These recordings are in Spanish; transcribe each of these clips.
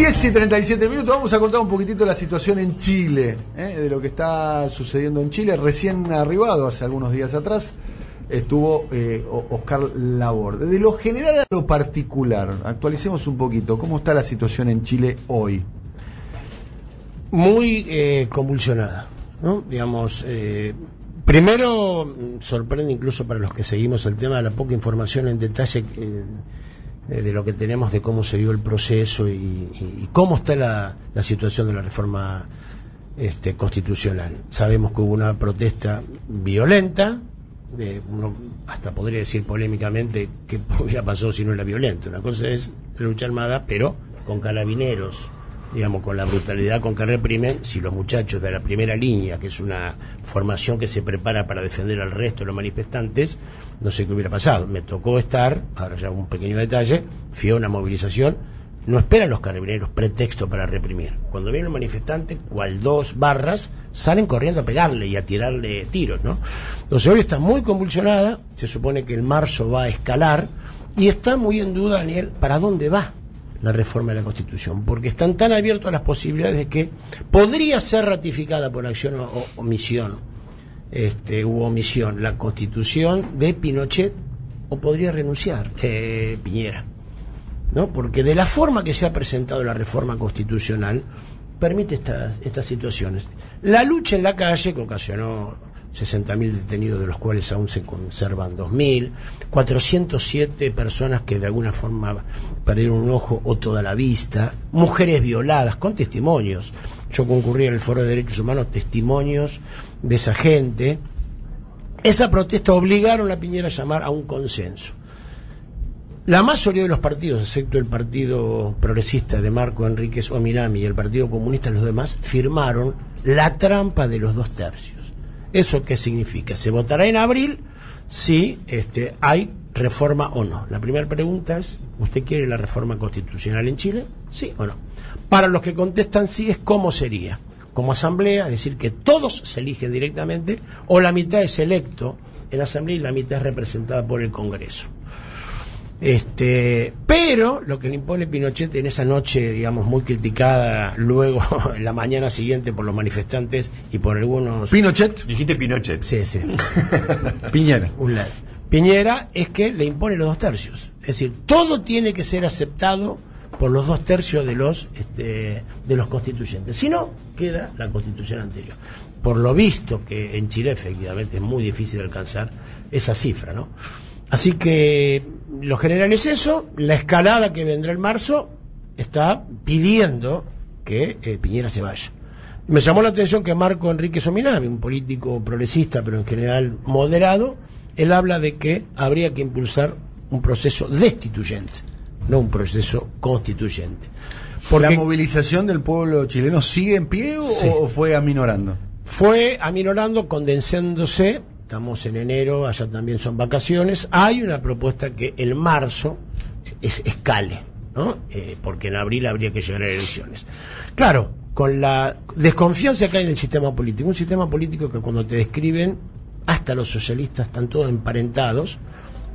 10 y 37 minutos, vamos a contar un poquitito la situación en Chile, ¿eh? de lo que está sucediendo en Chile. Recién arribado, hace algunos días atrás, estuvo eh, Oscar Labor. De lo general a lo particular, actualicemos un poquito, ¿cómo está la situación en Chile hoy? Muy eh, convulsionada, ¿no? Digamos, primero sorprende incluso para los que seguimos el tema de la poca información en detalle de lo que tenemos de cómo se dio el proceso y, cómo está la, situación de la reforma este, constitucional. Sabemos que hubo una protesta violenta, uno hasta podría decir polémicamente que hubiera pasado si no era violento. Una cosa es la lucha armada, pero con carabineros, digamos, con la brutalidad con que reprimen, si los muchachos de la primera línea, que es una formación que se prepara para defender al resto de los manifestantes, no sé qué hubiera pasado. Me tocó estar, ahora ya un pequeño detalle, fui a una movilización, no esperan los carabineros pretexto para reprimir. Cuando viene un manifestante, cual dos barras, salen corriendo a pegarle y a tirarle tiros, ¿no? Entonces hoy está muy convulsionada, se supone que el marzo va a escalar, y está muy en duda, Daniel, para dónde va la reforma de la Constitución, porque están tan abiertos las posibilidades de que podría ser ratificada por acción o omisión, este, u omisión, la Constitución de Pinochet, o podría renunciar eh, Piñera. ¿no? Porque de la forma que se ha presentado la reforma constitucional, permite estas, estas situaciones. La lucha en la calle, que ocasionó 60.000 detenidos, de los cuales aún se conservan 2.000, 407 personas que de alguna forma perdieron un ojo o toda la vista, mujeres violadas, con testimonios. Yo concurrí en el Foro de Derechos Humanos, testimonios de esa gente. Esa protesta obligaron a Piñera a llamar a un consenso. La mayoría de los partidos, excepto el Partido Progresista de Marco Enríquez Ominami y el Partido Comunista, los demás, firmaron la trampa de los dos tercios. ¿Eso qué significa? Se votará en abril si este, hay reforma o no. La primera pregunta es, ¿usted quiere la reforma constitucional en Chile? ¿Sí o no? Para los que contestan sí es cómo sería. Como asamblea, es decir, que todos se eligen directamente, o la mitad es electo en la asamblea y la mitad es representada por el Congreso. Este, pero lo que le impone Pinochet en esa noche, digamos, muy criticada luego en la mañana siguiente por los manifestantes y por algunos. ¿Pinochet? Dijiste Pinochet. Sí, sí. Piñera. Un lado. Piñera es que le impone los dos tercios. Es decir, todo tiene que ser aceptado por los dos tercios de los este, de los constituyentes. Si no, queda la constitución anterior. Por lo visto que en Chile efectivamente es muy difícil alcanzar esa cifra, ¿no? Así que lo general es eso, la escalada que vendrá en marzo está pidiendo que eh, Piñera se vaya. Me llamó la atención que Marco Enrique Sominami, un político progresista, pero en general moderado, él habla de que habría que impulsar un proceso destituyente, no un proceso constituyente. ¿La movilización del pueblo chileno sigue en pie o fue aminorando? Fue aminorando, condensándose estamos en enero, allá también son vacaciones, hay una propuesta que el marzo es, escale, ¿no? Eh, porque en abril habría que llegar a elecciones. Claro, con la desconfianza que hay en el sistema político, un sistema político que cuando te describen, hasta los socialistas están todos emparentados,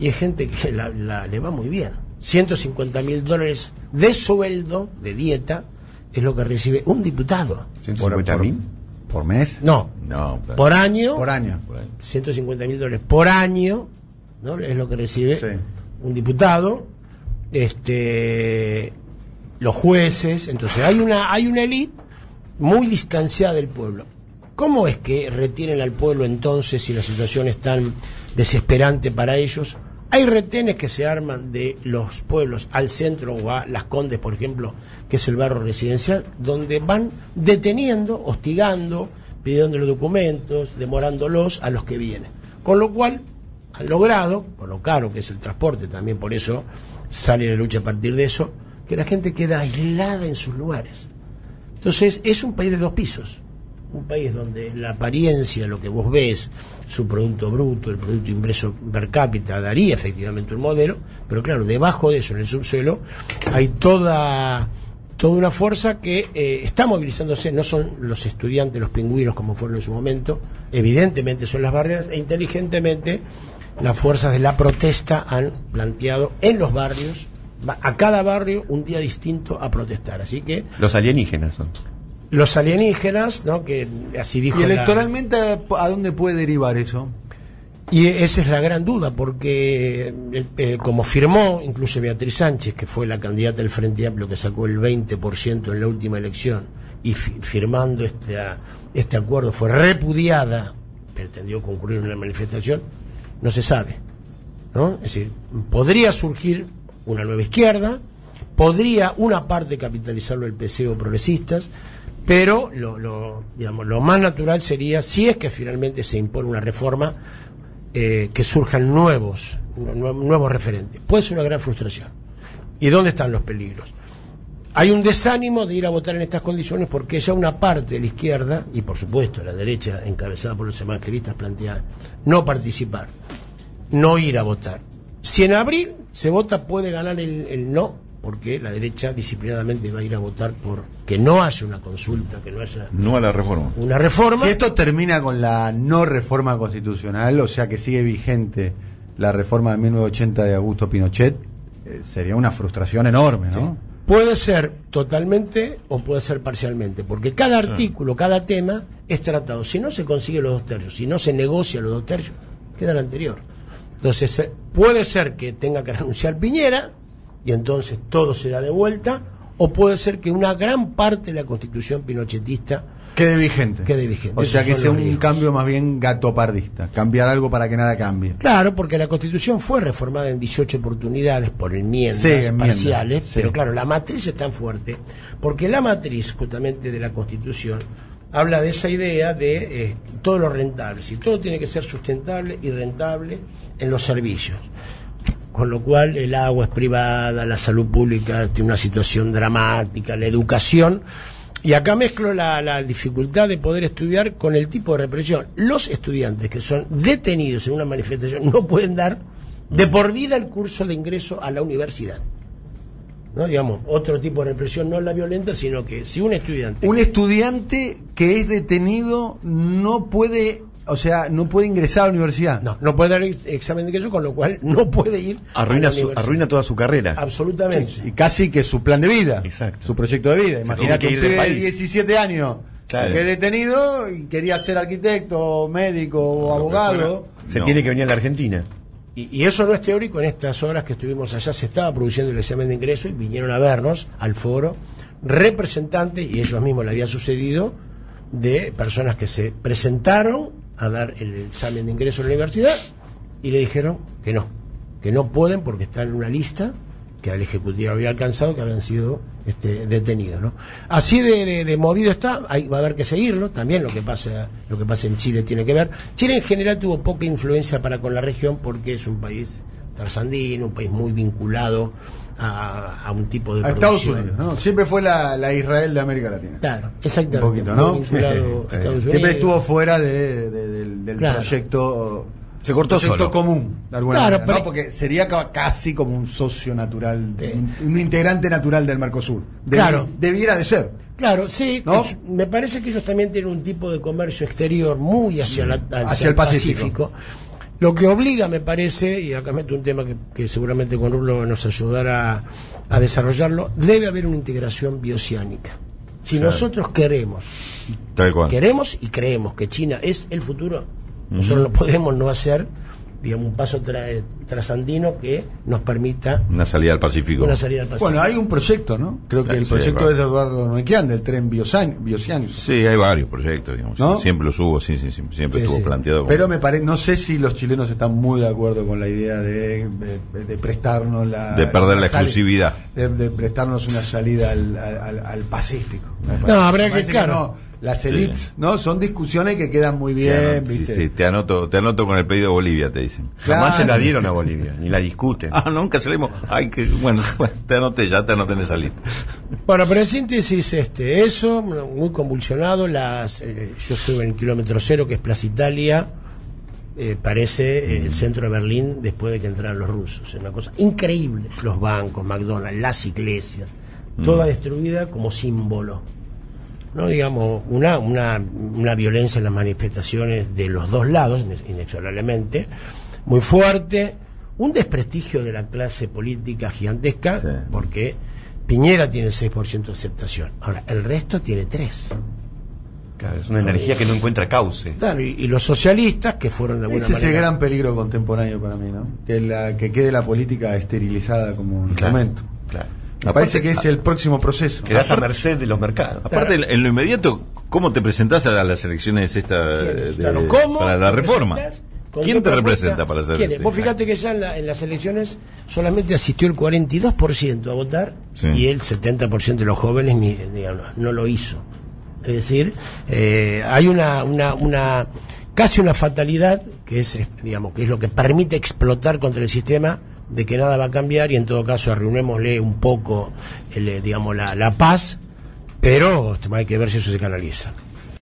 y hay gente que le va muy bien. 150 mil dólares de sueldo, de dieta, es lo que recibe un diputado. ¿150 mil? ¿Por mes? No. No. Por año. Por año. 150 mil dólares por año, ¿no? Es lo que recibe un diputado. Este. Los jueces. Entonces, hay una, hay una élite muy distanciada del pueblo. ¿Cómo es que retienen al pueblo entonces si la situación es tan desesperante para ellos? Hay retenes que se arman de los pueblos al centro o a Las Condes, por ejemplo, que es el barrio residencial, donde van deteniendo, hostigando, pidiendo los documentos, demorándolos a los que vienen. Con lo cual han logrado, por lo caro que es el transporte, también por eso sale la lucha a partir de eso, que la gente queda aislada en sus lugares. Entonces es un país de dos pisos un país donde la apariencia, lo que vos ves, su producto bruto, el producto ingreso per cápita, daría efectivamente un modelo, pero claro, debajo de eso, en el subsuelo, hay toda toda una fuerza que eh, está movilizándose, no son los estudiantes, los pingüinos como fueron en su momento, evidentemente son las barreras, e inteligentemente las fuerzas de la protesta han planteado en los barrios a cada barrio un día distinto a protestar. Así que Los alienígenas son. Los alienígenas, ¿no? que así dijo ¿Y la- electoralmente a dónde puede derivar eso? Y esa es la gran duda, porque eh, eh, como firmó incluso Beatriz Sánchez, que fue la candidata del Frente Amplio que sacó el 20% en la última elección, y fi- firmando este, este acuerdo fue repudiada, pretendió concurrir en una manifestación, no se sabe. ¿no? Es decir, podría surgir una nueva izquierda, podría una parte capitalizarlo el PC o progresistas, pero lo, lo, digamos, lo más natural sería, si es que finalmente se impone una reforma, eh, que surjan nuevos, nue- nuevos referentes. Puede ser una gran frustración. ¿Y dónde están los peligros? Hay un desánimo de ir a votar en estas condiciones porque ya una parte de la izquierda, y por supuesto la derecha, encabezada por los evangelistas, plantea no participar, no ir a votar. Si en abril se vota, puede ganar el, el no, porque la derecha disciplinadamente va a ir a votar por que no haya una consulta, que no haya No a la reforma. una reforma. Si esto termina con la no reforma constitucional, o sea que sigue vigente la reforma de 1980 de Augusto Pinochet, eh, sería una frustración enorme, ¿no? Puede ser totalmente o puede ser parcialmente, porque cada artículo, cada tema es tratado. Si no se consigue los dos tercios, si no se negocia los dos tercios, queda el anterior. Entonces, eh, puede ser que tenga que renunciar Piñera y entonces todo se da de vuelta, o puede ser que una gran parte de la constitución pinochetista Quede vigente. Quede vigente. O sea que sea un riesgos. cambio más bien gatopardista, cambiar algo para que nada cambie. Claro, porque la Constitución fue reformada en 18 oportunidades por enmiendas Sí, enmiendas, parciales, sí. pero claro, la matriz es tan fuerte, porque la matriz justamente de la Constitución habla de esa idea de eh, todo lo rentable, si todo tiene que ser sustentable y rentable en los servicios. Con lo cual el agua es privada, la salud pública tiene una situación dramática, la educación. Y acá mezclo la, la dificultad de poder estudiar con el tipo de represión. Los estudiantes que son detenidos en una manifestación no pueden dar de por vida el curso de ingreso a la universidad. ¿No? Digamos, otro tipo de represión, no la violenta, sino que si un estudiante... Un estudiante que es detenido no puede, o sea, no puede ingresar a la universidad. No, no puede dar ex- examen de ingreso, con lo cual no puede ir a Arruina, la su, arruina toda su carrera. Absolutamente. Y casi que su plan de vida, Exacto. su proyecto de vida. Imagínate que ir pibe de país. 17 años Claro. que es detenido y quería ser arquitecto, médico o abogado. Se No. tiene que venir a la Argentina. Y, y eso no es teórico, en estas horas que estuvimos allá se estaba produciendo el examen de ingreso y vinieron a vernos al foro representantes, y ellos mismos le había sucedido, de personas que se presentaron a dar el examen de ingreso a la universidad y le dijeron que no, que no pueden porque están en una lista que el Ejecutivo había alcanzado que habían sido este, detenidos. ¿no? Así de, de- movido está, ahí va a haber que seguirlo, también lo que pasa lo que pasa en Chile tiene que ver. Chile en general tuvo poca influencia para con la región porque es un país trasandino, un país muy vinculado a, a un tipo de A Estados. Unidos, ¿no? Siempre fue la, la Israel de América Latina. Claro, exactamente. Un poquito, ¿no? Eh, Estados Unidos. Siempre estuvo fuera de- de- del, del Claro. proyecto. Se cortó solo. común, de alguna Claro, manera, pero- ¿no? Porque sería ca- casi como un socio natural, Sí. un, un integrante natural del Mercosur. Debi- Claro. Debiera de ser. Claro, sí, ¿No? es- me parece que ellos también tienen un tipo de comercio exterior muy hacia, la- hacia, Hacia el Pacífico. Lo que obliga, me parece, y acá meto un tema que, que seguramente con Rulo nos ayudará a, desarrollarlo, debe haber una integración bioceánica. Si nosotros queremos, Tal cual. queremos y creemos que China es el futuro, nosotros no podemos no hacer, digamos, un paso tra- trasandino que nos permita Una salida al Pacífico. una salida al Pacífico. Bueno, hay un proyecto, ¿no? Creo que Sí, el proyecto es de Eduardo Noequian, del tren biosan- bioceánico. Sí, hay varios proyectos, digamos. ¿No? Siempre los hubo, sí, sí, sí, siempre Sí, estuvo sí. planteado. como- Pero me parece, no sé si los chilenos están muy de acuerdo con la idea de, de- de prestarnos la. De perder la exclusividad. De, de prestarnos una salida al, al- al Pacífico. No, habrá que, claro. no. Las elites, ¿no? Son discusiones que quedan muy bien, Te anoto- sí, ¿viste? sí, te anoto, te anoto con el pedido de Bolivia, te dicen. Jamás se la dieron a Bolivia, ni la discuten. Ah, nunca salimos. Ay, que, bueno, te anoté, ya te anoté en esa lista. Bueno, pero en síntesis, este, eso, muy convulsionado, las, eh, yo estuve en el kilómetro cero, que es Plaza Italia, eh, parece eh, el centro de Berlín después de que entraran los rusos, es una cosa increíble, los bancos, McDonald's, las iglesias, toda destruida como símbolo. No digamos, una, una, una violencia en las manifestaciones de los dos lados, ine- inexorablemente, muy fuerte, un desprestigio de la clase política gigantesca, Sí. porque Piñera tiene 6% de aceptación. Ahora, el resto tiene 3%. Claro, es una energía que no encuentra cauce. Claro, y, y los socialistas, que fueron de alguna Ese es el gran peligro contemporáneo para mí, ¿no? Que, la, que quede la política esterilizada como Claro, instrumento. claro. Me Aparte- parece que es el próximo proceso. Quedás a merced de los mercados. Aparte, en lo inmediato, ¿cómo te presentás a las elecciones esta de- Claro, ¿cómo para la reforma? ¿Quién te representa para hacer ¿Quién es? esto? Vos fíjate que ya en, la- en las elecciones solamente asistió el 42% a votar Sí. y el 70% de los jóvenes ni, digamos, no lo hizo. Es decir, eh, hay una, una, una casi una fatalidad que es, digamos, que es lo que permite explotar contra el sistema de que nada va a cambiar y en todo caso arruinémosle un poco, el, eh, digamos, la, la paz, pero hay que ver si eso se canaliza.